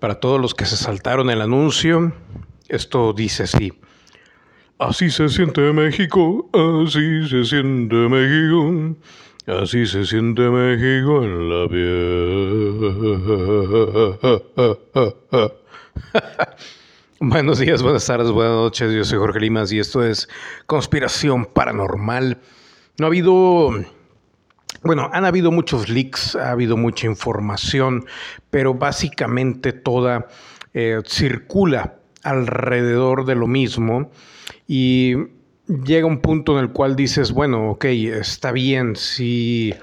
Para todos los que se saltaron el anuncio, esto dice así. Así se siente México, así se siente México, así se siente México en la piel. Buenos días, buenas tardes, buenas noches. Yo soy Jorge Limas y esto es Conspiración Paranormal. No ha habido bueno, han habido muchos leaks, ha habido mucha información, pero básicamente toda eh, circula alrededor de lo mismo y llega un punto en el cual dices, bueno, ok, está bien, si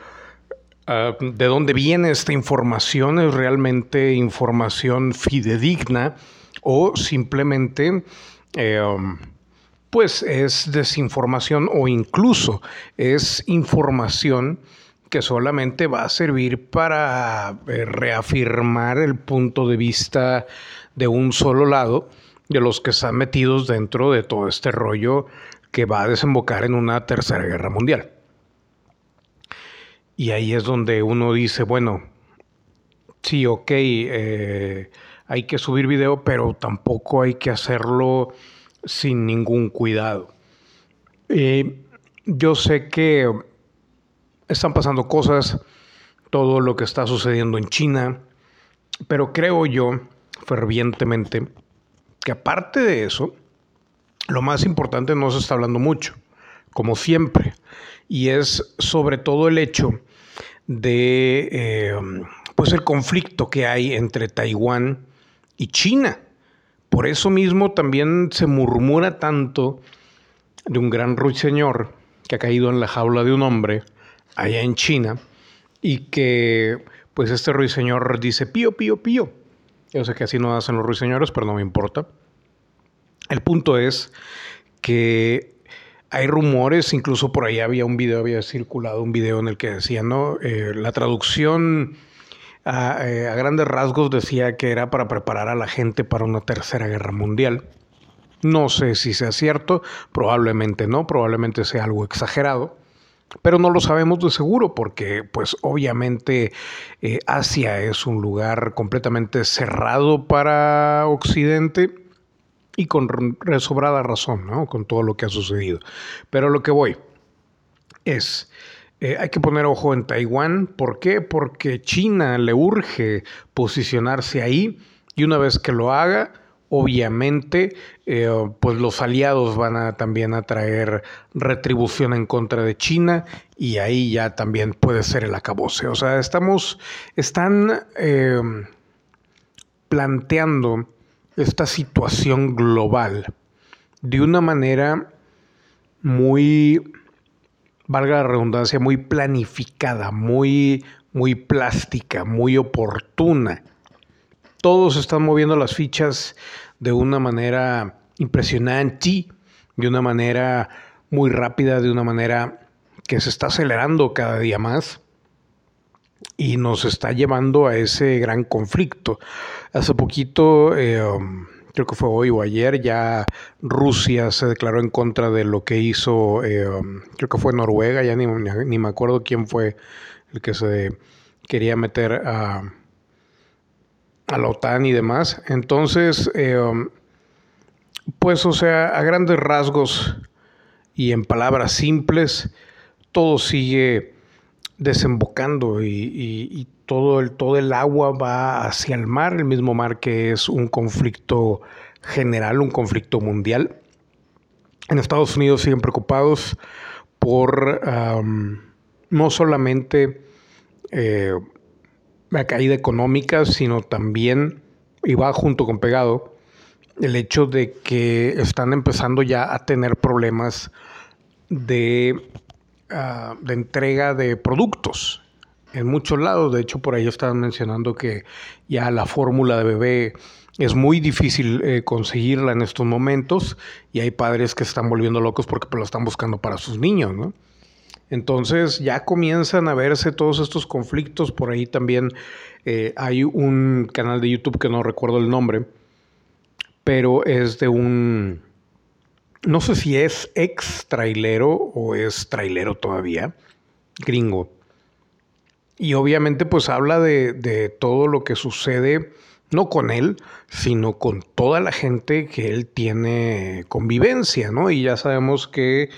ah, de dónde viene esta información es realmente información fidedigna o simplemente... Eh, pues es desinformación o incluso es información que solamente va a servir para eh, reafirmar el punto de vista de un solo lado de los que están metidos dentro de todo este rollo que va a desembocar en una tercera guerra mundial. Y ahí es donde uno dice, bueno, sí, ok, eh, hay que subir video, pero tampoco hay que hacerlo sin ningún cuidado. Eh, yo sé que están pasando cosas, todo lo que está sucediendo en China, pero creo yo fervientemente que aparte de eso, lo más importante no se está hablando mucho, como siempre, y es sobre todo el hecho de eh, pues el conflicto que hay entre Taiwán y China. Por eso mismo también se murmura tanto de un gran ruiseñor que ha caído en la jaula de un hombre allá en China y que pues este ruiseñor dice pío, pío, pío. Yo sé que así no hacen los ruiseñores, pero no me importa. El punto es que hay rumores, incluso por ahí había un video, había circulado un video en el que decía, ¿no? Eh, la traducción eh, a, grandes rasgos decía que era para preparar a la gente para una tercera guerra mundial. No sé si sea cierto, probablemente no, probablemente sea algo exagerado pero no lo sabemos de seguro porque pues obviamente eh, Asia es un lugar completamente cerrado para Occidente y con resobrada razón, ¿no? Con todo lo que ha sucedido. Pero lo que voy es, eh, hay que poner ojo en Taiwán. ¿Por qué? Porque China le urge posicionarse ahí y una vez que lo haga, obviamente eh, pues los aliados van a también a traer retribución en contra de China y ahí ya también puede ser el acabose. O sea, estamos, están eh, planteando esta situación global de una manera muy, valga la redundancia, muy planificada, muy, muy plástica, muy oportuna todos están moviendo las fichas de una manera impresionante, de una manera muy rápida, de una manera que se está acelerando cada día más y nos está llevando a ese gran conflicto. Hace poquito, eh, um, creo que fue hoy o ayer, ya Rusia se declaró en contra de lo que hizo, eh, um, creo que fue Noruega, ya ni, ni, me acuerdo quién fue el que se quería meter a a la OTAN y demás. Entonces, eh, um, pues o sea, a grandes rasgos y en palabras simples, todo sigue desembocando y, todo, el, todo el agua va hacia el mar, el mismo mar que es un conflicto general, un conflicto mundial. En Estados Unidos siguen preocupados por um, no solamente eh, la caída económica, sino también, y va junto con pegado, el hecho de que están empezando ya a tener problemas de, ah, de entrega de productos en muchos lados. De hecho, por ahí estaban mencionando que ya la fórmula de bebé es muy difícil eh, conseguirla en estos momentos y hay padres que están volviendo locos porque lo están buscando para sus niños, ¿no? Entonces ya comienzan a verse todos estos conflictos. Por ahí también eh, hay un canal de YouTube que no recuerdo el nombre, pero es de un, no sé si es ex trailero o es trailero todavía, gringo. Y obviamente pues habla de, de todo lo que sucede no con él, sino con toda la gente que él tiene convivencia, ¿no? Y ya sabemos que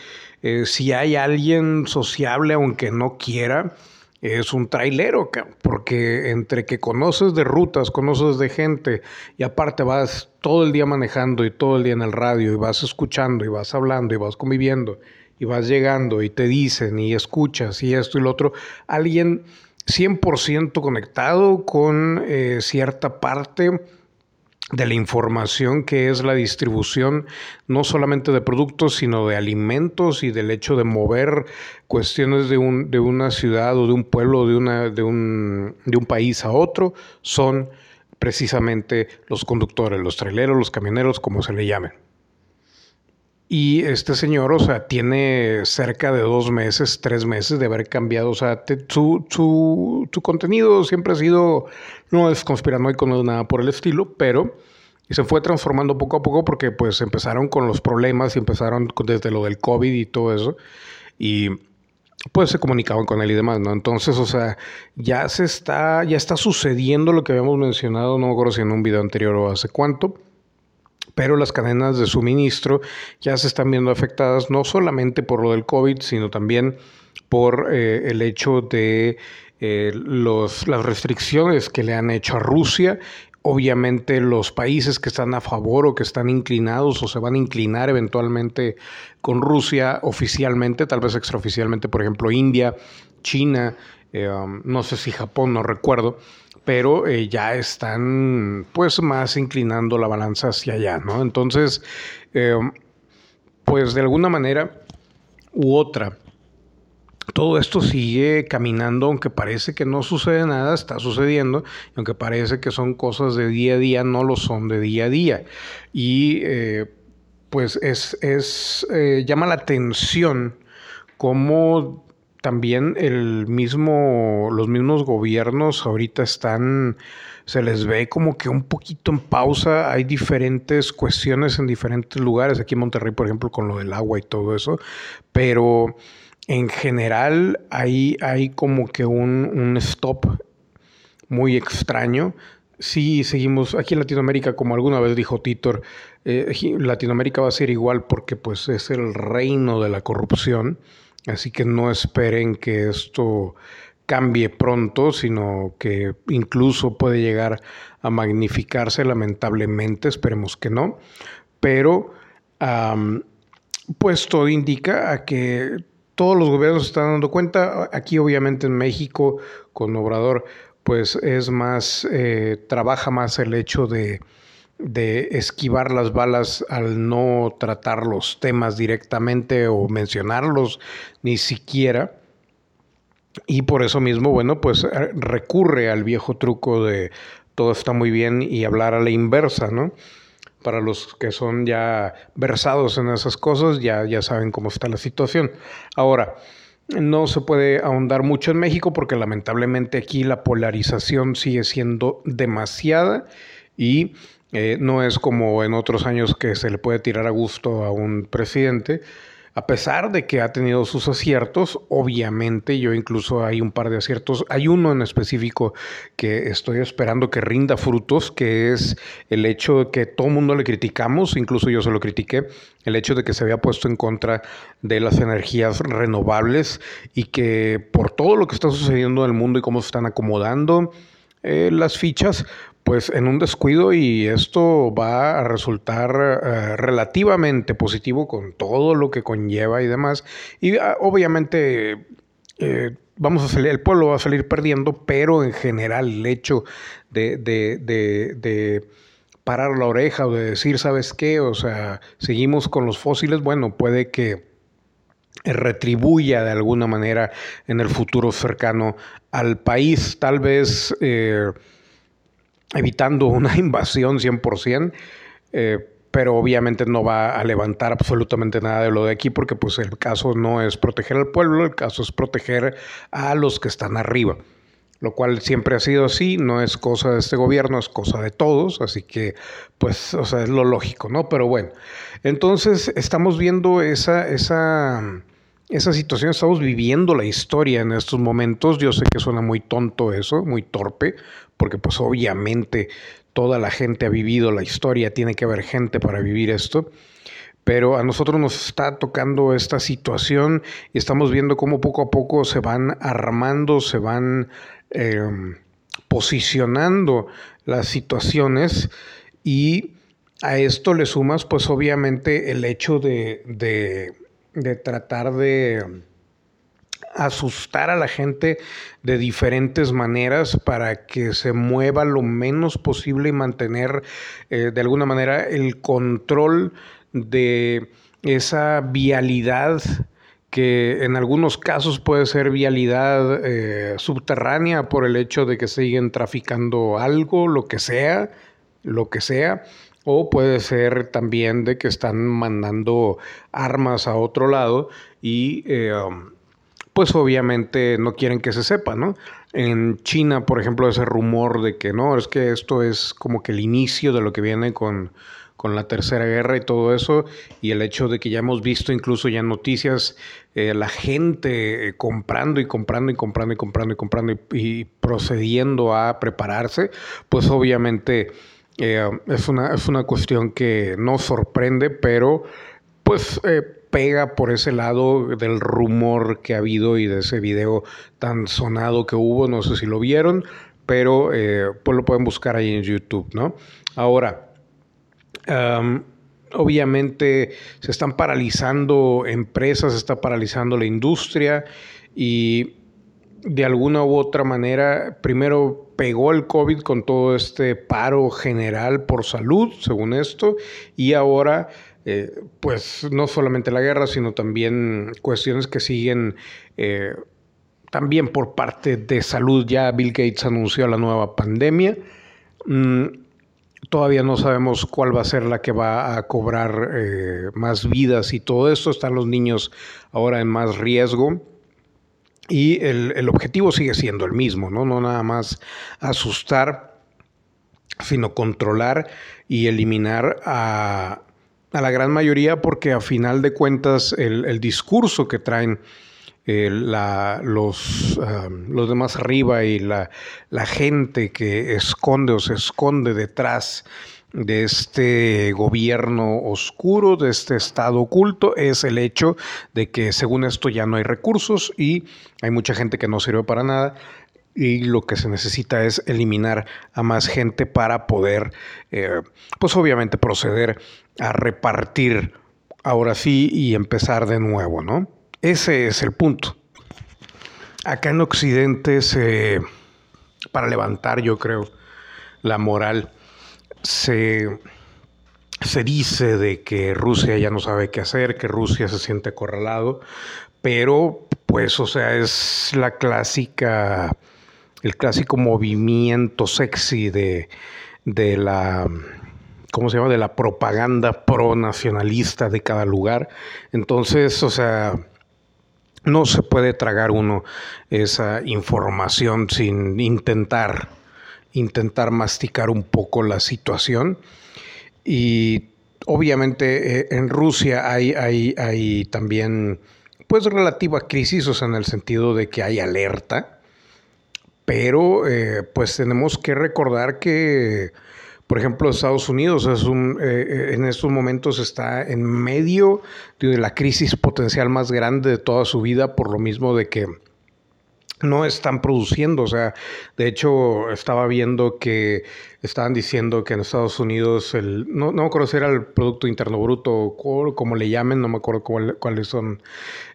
eh, si hay alguien sociable, aunque no quiera, es un trailero, porque entre que conoces de rutas, conoces de gente y aparte vas todo el día manejando y todo el día en el radio y vas escuchando y vas hablando y vas conviviendo y vas llegando y te dicen y escuchas y esto y lo otro, alguien 100% conectado con eh, cierta parte de la información que es la distribución no solamente de productos, sino de alimentos y del hecho de mover cuestiones de, un, de una ciudad o de un pueblo de, una, de, un, de un país a otro, son precisamente los conductores, los traileros, los camioneros, como se le llamen. Y este señor, o sea, tiene cerca de dos meses, tres meses de haber cambiado. O sea, su, su, contenido siempre ha sido, no es conspiranoico, no es nada por el estilo, pero se fue transformando poco a poco porque pues empezaron con los problemas y empezaron desde lo del COVID y todo eso. Y pues se comunicaban con él y demás, ¿no? Entonces, o sea, ya se está, ya está sucediendo lo que habíamos mencionado, no me acuerdo si en un video anterior o hace cuánto pero las cadenas de suministro ya se están viendo afectadas no solamente por lo del COVID, sino también por eh, el hecho de eh, los, las restricciones que le han hecho a Rusia. Obviamente los países que están a favor o que están inclinados o se van a inclinar eventualmente con Rusia oficialmente, tal vez extraoficialmente, por ejemplo India, China, eh, um, no sé si Japón, no recuerdo, pero eh, ya están pues más inclinando la balanza hacia allá, ¿no? Entonces, eh, pues de alguna manera u otra, todo esto sigue caminando, aunque parece que no sucede nada, está sucediendo, aunque parece que son cosas de día a día, no lo son de día a día. Y eh, pues es, es llama la atención cómo también el mismo, los mismos gobiernos ahorita están, se les ve como que un poquito en pausa, hay diferentes cuestiones en diferentes lugares, aquí en Monterrey, por ejemplo, con lo del agua y todo eso, pero en general hay, hay como que un, un stop muy extraño. Sí, seguimos aquí en Latinoamérica, como alguna vez dijo Titor, eh, Latinoamérica va a ser igual porque pues es el reino de la corrupción Así que no esperen que esto cambie pronto, sino que incluso puede llegar a magnificarse lamentablemente, esperemos que no. Pero pues todo indica a que todos los gobiernos se están dando cuenta. Aquí obviamente en México con Obrador pues es más, eh, trabaja más el hecho de de esquivar las balas al no tratar los temas directamente o mencionarlos ni siquiera. Y por eso mismo, bueno, pues eh, recurre al viejo truco de todo está muy bien y hablar a la inversa, ¿no? Para los que son ya versados en esas cosas, ya, ya saben cómo está la situación. Ahora, no se puede ahondar mucho en México porque lamentablemente aquí la polarización sigue siendo demasiada y eh, no es como en otros años que se le puede tirar a gusto a un presidente. A pesar de que ha tenido sus aciertos, obviamente yo incluso hay un par de aciertos. Hay uno en específico que estoy esperando que rinda frutos, que es el hecho de que todo el mundo le criticamos, incluso yo se lo critiqué, el hecho de que se había puesto en contra de las energías renovables y que por todo lo que está sucediendo en el mundo y cómo se están acomodando eh, las fichas, pues en un descuido y esto va a resultar eh, relativamente positivo con todo lo que conlleva y demás. Y ah, obviamente eh, vamos a salir, el pueblo va a salir perdiendo, pero en general el hecho de, de, de, de parar la oreja o de decir, ¿sabes qué? O sea, seguimos con los fósiles, bueno, puede que retribuya de alguna manera en el futuro cercano al país, tal vez... Eh, evitando una invasión 100%, eh, pero obviamente no va a levantar absolutamente nada de lo de aquí porque pues el caso no es proteger al pueblo, el caso es proteger a los que están arriba, lo cual siempre ha sido así, no es cosa de este gobierno, es cosa de todos, así que pues, o sea, es lo lógico, ¿no? Pero bueno, entonces estamos viendo esa, esa, esa situación, estamos viviendo la historia en estos momentos, yo sé que suena muy tonto eso, muy torpe, porque pues obviamente toda la gente ha vivido la historia, tiene que haber gente para vivir esto. Pero a nosotros nos está tocando esta situación y estamos viendo cómo poco a poco se van armando, se van em, posicionando las situaciones y a esto le sumas pues obviamente el hecho de, de tratar de asustar a la gente de diferentes maneras para que se mueva lo menos posible y mantener eh, de alguna manera el control de esa vialidad que en algunos casos puede ser vialidad eh, subterránea por el hecho de que siguen traficando algo, lo que sea, lo que sea, o puede ser también de que están mandando armas a otro lado y eh, um, pues obviamente no quieren que se sepa, ¿no? En China, por ejemplo, ese rumor de que no, es que esto es como que el inicio de lo que viene con, la Tercera Guerra y todo eso, y el hecho de que ya hemos visto incluso ya noticias, eh, la gente comprando y comprando y comprando y comprando y comprando y, procediendo a prepararse, pues obviamente eh, es, una, es una cuestión que no sorprende, pero pues eh, pega por ese lado del rumor que ha habido y de ese video tan sonado que hubo, no sé si lo vieron, pero eh, pues lo pueden buscar ahí en YouTube, ¿no? Ahora, obviamente se están paralizando empresas, se está paralizando la industria y de alguna u otra manera, primero pegó el COVID con todo este paro general por salud, según esto, y ahora eh, pues no solamente la guerra, sino también cuestiones que siguen eh, también por parte de salud. Ya Bill Gates anunció la nueva pandemia. Mm, todavía no sabemos cuál va a ser la que va a cobrar eh, más vidas y todo eso. Están los niños ahora en más riesgo. Y el, el, objetivo sigue siendo el mismo, ¿no? No nada más asustar, sino controlar y eliminar a, a la gran mayoría porque a final de cuentas el, discurso que traen eh, los, los demás arriba y la, la, gente que esconde o se esconde detrás de este gobierno oscuro, de este estado oculto, es el hecho de que según esto ya no hay recursos y hay mucha gente que no sirve para nada y lo que se necesita es eliminar a más gente para poder, eh, pues obviamente proceder a repartir ahora sí y empezar de nuevo, ¿no? Ese es el punto. Acá en Occidente se, para levantar yo creo la moral, se, se dice de que Rusia ya no sabe qué hacer, que Rusia se siente acorralado, pero pues o sea, es la clásica el clásico movimiento sexy de, de la ¿cómo se llama? de la propaganda pro-nacionalista de cada lugar. Entonces, o sea, no se puede tragar uno esa información sin intentar, intentar masticar un poco la situación. Y obviamente eh, en Rusia hay, hay, también, pues, relativa crisis, o sea, en el sentido de que hay alerta pero eh, pues tenemos que recordar que, por ejemplo, Estados Unidos es un, eh, en estos momentos está en medio de la crisis potencial más grande de toda su vida, por lo mismo de que no están produciendo. O sea, de hecho, estaba viendo que estaban diciendo que en Estados Unidos, el, no, no me acuerdo si era el Producto Interno Bruto o como le llamen, no me acuerdo cuáles son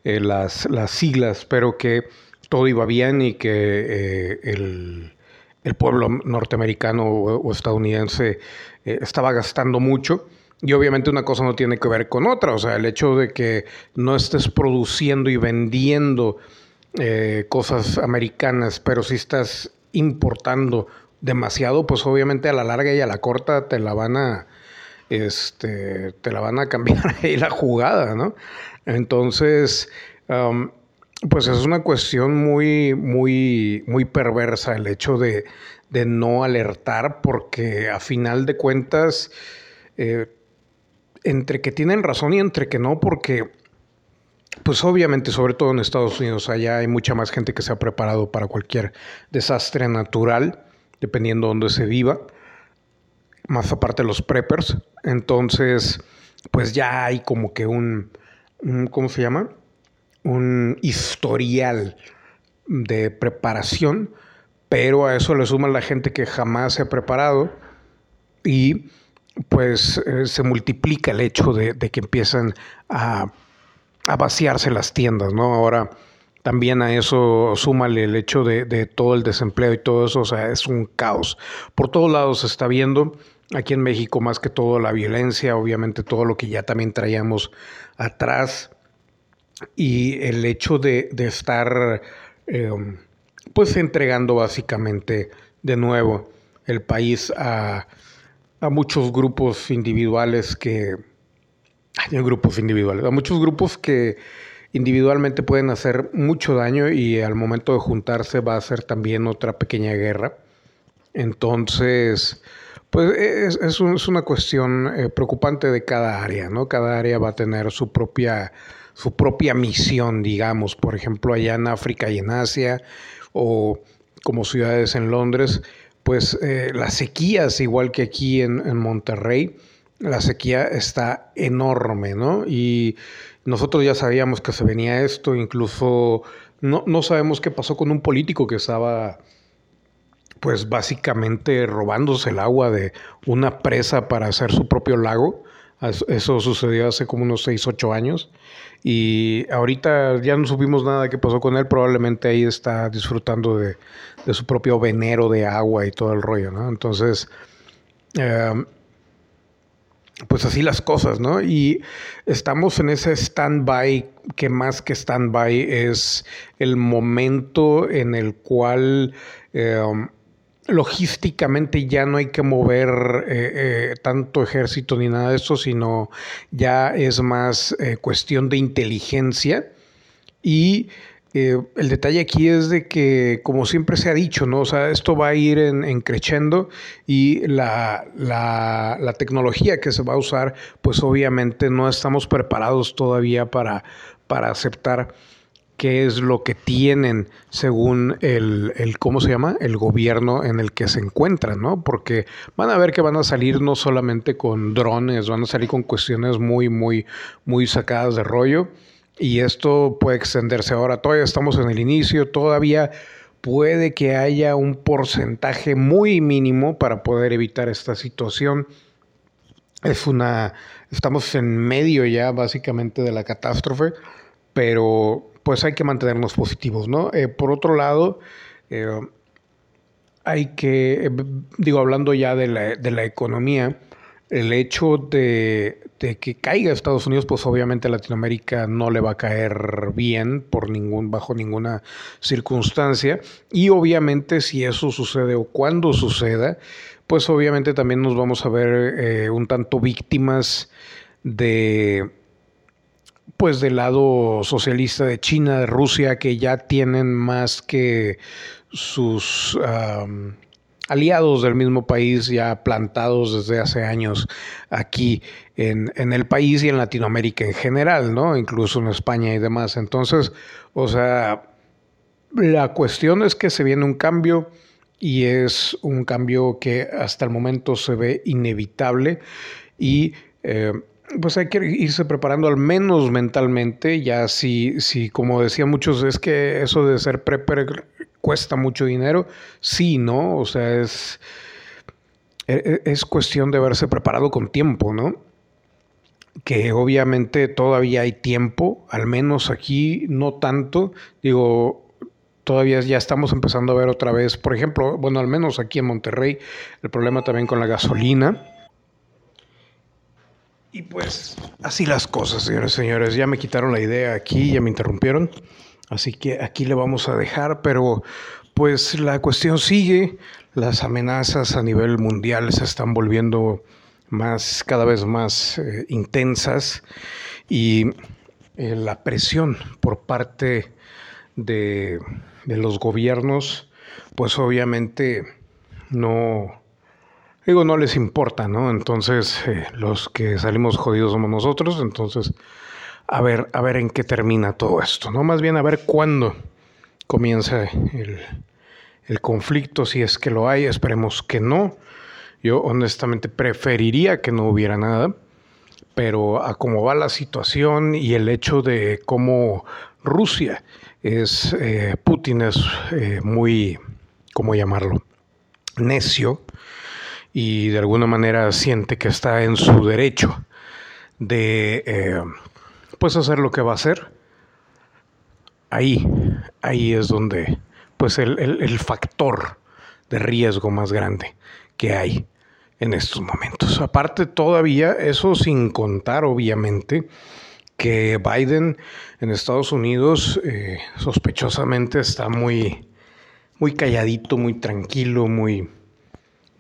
las, las siglas, pero que todo iba bien y que eh, el, pueblo norteamericano o, estadounidense eh, estaba gastando mucho. Y obviamente una cosa no tiene que ver con otra, o sea, el hecho de que no estés produciendo y vendiendo eh, cosas americanas, pero si estás importando demasiado, pues obviamente a la larga y a la corta te la van a, este, te la van a cambiar ahí la jugada, ¿no? Entonces, pues es una cuestión muy, muy, muy perversa el hecho de, no alertar, porque a final de cuentas, eh, entre que tienen razón y entre que no, porque, pues obviamente, sobre todo en Estados Unidos, allá hay mucha más gente que se ha preparado para cualquier desastre natural, dependiendo de dónde se viva. más aparte los preppers. Entonces, pues ya hay como que un, ¿cómo se llama? Un historial de preparación, pero a eso le suma la gente que jamás se ha preparado y pues eh, se multiplica el hecho de, que empiezan a, vaciarse las tiendas, ¿no? Ahora también a eso súmale el hecho de, de, todo el desempleo y todo eso, o sea, es un caos. Por todos lados se está viendo, aquí en México más que todo la violencia, obviamente todo lo que ya también traíamos atrás y el hecho de, estar em, pues entregando básicamente de nuevo el país a a muchos grupos individuales que... Hay grupos individuales, a muchos grupos que individualmente pueden hacer mucho daño y al momento de juntarse va a ser también otra pequeña guerra. Entonces, pues es, una cuestión eh, preocupante de cada área, ¿no? Cada área va a tener su propia, su propia misión, digamos. Por ejemplo, allá en África y en Asia, o como ciudades en Londres, pues eh, las sequías, igual que aquí en, Monterrey, la sequía está enorme, ¿no? Y nosotros ya sabíamos que se venía esto, incluso no, no sabemos qué pasó con un político que estaba pues básicamente robándose el agua de una presa para hacer su propio lago. Eso sucedió hace como unos 6, 8 años. Y ahorita ya no supimos nada de qué pasó con él. Probablemente ahí está disfrutando de, su propio venero de agua y todo el rollo, ¿no? Entonces, em, pues así las cosas, ¿no? Y estamos en ese stand-by, que más que stand-by es el momento en el cual... Em, logísticamente ya no hay que mover eh, eh, tanto ejército ni nada de eso, sino ya es más eh, cuestión de inteligencia. Y el detalle aquí es de que, como siempre se ha dicho, ¿no? O sea, esto va a ir en, creciendo y la, la, tecnología que se va a usar, pues obviamente no estamos preparados todavía para, para aceptar qué es lo que tienen según el, el, ¿cómo se llama? El gobierno en el que se encuentran, ¿no? Porque van a ver que van a salir no solamente con drones, van a salir con cuestiones muy, muy, muy sacadas de rollo. Y esto puede extenderse ahora. Todavía estamos en el inicio, todavía puede que haya un porcentaje muy mínimo para poder evitar esta situación. Es una, estamos en medio ya básicamente de la catástrofe, pero pues hay que mantenernos positivos, ¿no? Eh, por otro lado, eh, hay que, eh, digo, hablando ya de la, economía, el hecho de, que caiga Estados Unidos, pues obviamente Latinoamérica no le va a caer bien por ningún, bajo ninguna circunstancia. Y obviamente si eso sucede o cuando suceda, pues obviamente también nos vamos a ver un tanto víctimas de pues del lado socialista de China, de Rusia, que ya tienen más que sus aliados del mismo país ya plantados desde hace años aquí en, en, el país y en Latinoamérica en general, ¿no? Incluso en España y demás. Entonces, o sea, la cuestión es que se viene un cambio y es un cambio que hasta el momento se ve inevitable y eh, pues hay que irse preparando al menos mentalmente, ya si, si como decían muchos, es que eso de ser prepper cuesta mucho dinero, sí, ¿no? O sea, es, e, e, es cuestión de haberse preparado con tiempo, ¿no? Que obviamente todavía hay tiempo, al menos aquí no tanto, digo, todavía ya estamos empezando a ver otra vez, por ejemplo, bueno, al menos aquí en Monterrey, el problema también con la gasolina y pues así las cosas, señores y señores. Ya me quitaron la idea aquí, ya me interrumpieron. Así que aquí le vamos a dejar, pero pues la cuestión sigue. Las amenazas a nivel mundial se están volviendo más, cada vez más eh, intensas y eh, la presión por parte de, los gobiernos, pues obviamente no, digo, no les importa, ¿no? Entonces, eh, los que salimos jodidos somos nosotros, entonces, a ver, a ver en qué termina todo esto, ¿no? Más bien a ver cuándo comienza el, el conflicto, si es que lo hay, esperemos que no. Yo honestamente preferiría que no hubiera nada, pero a cómo va la situación y el hecho de cómo Rusia es, eh, Putin es eh, muy, ¿cómo llamarlo? Necio y de alguna manera siente que está en su derecho de eh, pues hacer lo que va a hacer. Ahí, ahí es donde pues el, el factor de riesgo más grande que hay en estos momentos. Aparte todavía, eso sin contar obviamente que Biden en Estados Unidos eh, sospechosamente está muy, muy calladito, muy tranquilo, muy,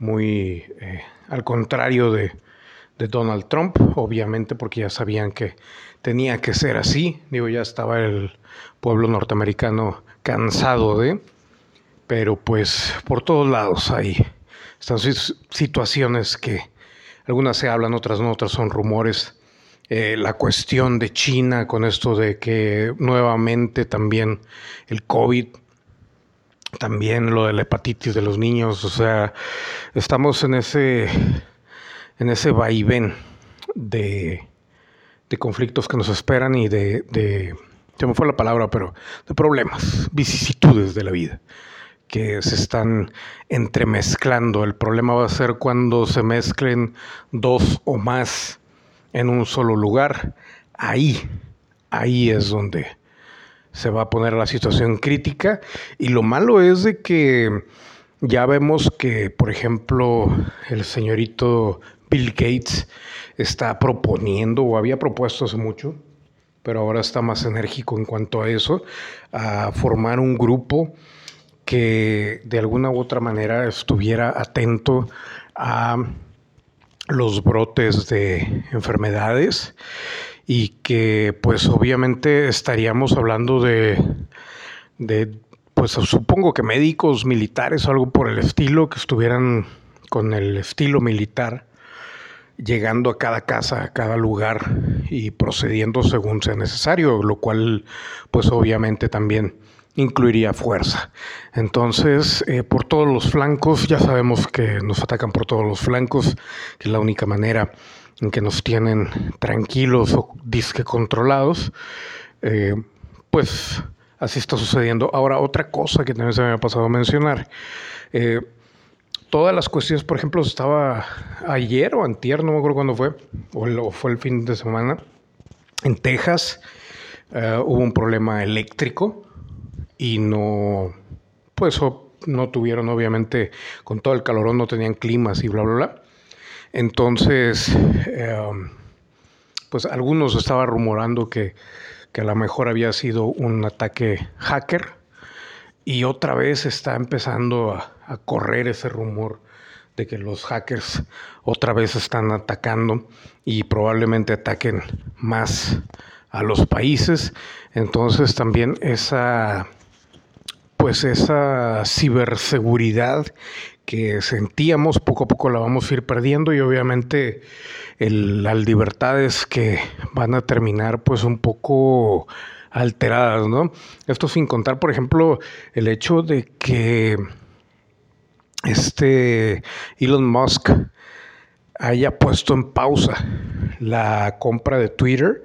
muy eh, al contrario de, de, Donald Trump, obviamente porque ya sabían que tenía que ser así. Digo, ya estaba el pueblo norteamericano cansado de, pero pues por todos lados hay están situaciones que algunas se hablan, otras no, otras son rumores eh, la cuestión de China con esto de que nuevamente también el COVID, también lo de la hepatitis de los niños, o sea, estamos en ese, en ese vaivén de, de conflictos que nos esperan y de, de, se me fue la palabra, pero de problemas, vicisitudes de la vida que se están entremezclando. El problema va a ser cuando se mezclen dos o más en un solo lugar, ahí, ahí es donde se va a poner la situación crítica. Y lo malo es de que ya vemos que, por ejemplo, el señorito Bill Gates está proponiendo o había propuesto hace mucho, pero ahora está más enérgico en cuanto a eso, a formar un grupo que de alguna u otra manera estuviera atento a los brotes de enfermedades y que pues obviamente estaríamos hablando de, de pues supongo que médicos, militares o algo por el estilo que estuvieran con el estilo militar llegando a cada casa, a cada lugar y procediendo según sea necesario, lo cual pues obviamente también incluiría fuerza. Entonces, eh, por todos los flancos, ya sabemos que nos atacan por todos los flancos, que es la única manera en que nos tienen tranquilos o disque controlados. Eh, pues así está sucediendo. Ahora, otra cosa que también se me ha pasado a mencionar. Eh, todas las cuestiones, por ejemplo, estaba ayer o antier, no me acuerdo cuándo fue, o, fue el fin de semana, en Texas hubo un problema eléctrico y no, pues no tuvieron obviamente, con todo el calorón no tenían climas y bla, bla, bla. Entonces, em, pues algunos estaban rumorando que a lo mejor había sido un ataque hacker y otra vez está empezando a, correr ese rumor de que los hackers otra vez están atacando y probablemente ataquen más a los países. Entonces también esa pues esa ciberseguridad que sentíamos poco a poco la vamos a ir perdiendo y obviamente las libertades que van a terminar pues un poco alteradas, ¿no? Esto sin contar, por ejemplo, el hecho de que este Elon Musk haya puesto en pausa la compra de Twitter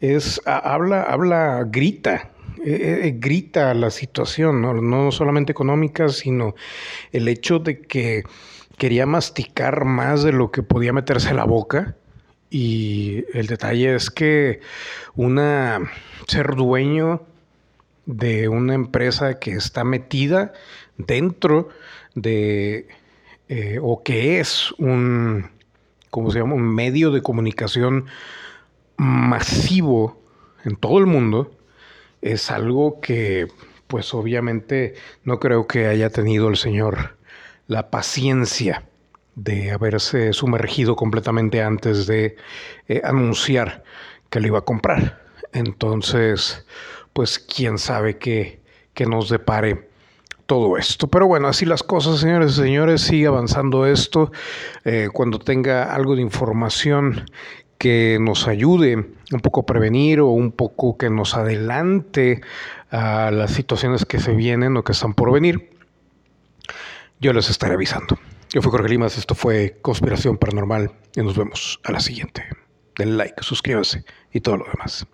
es habla habla grita eh, eh, grita la situación, ¿no? no solamente económica, sino el hecho de que quería masticar más de lo que podía meterse a la boca. Y el detalle es que una ser dueño de una empresa que está metida dentro de eh, o que es un ¿cómo se llama? un medio de comunicación masivo en todo el mundo es algo que pues obviamente no creo que haya tenido el Señor la paciencia de haberse sumergido completamente antes de eh, anunciar que lo iba a comprar. Entonces, pues quién sabe qué, nos depare todo esto. Pero bueno, así las cosas, señores y señores, sigue avanzando esto. Eh, cuando tenga algo de información que nos ayude un poco a prevenir o un poco que nos adelante a las situaciones que se vienen o que están por venir, yo les estaré avisando. Yo fui Jorge Limas, esto fue Conspiración Paranormal y nos vemos a la siguiente. Den like, suscríbanse y todo lo demás.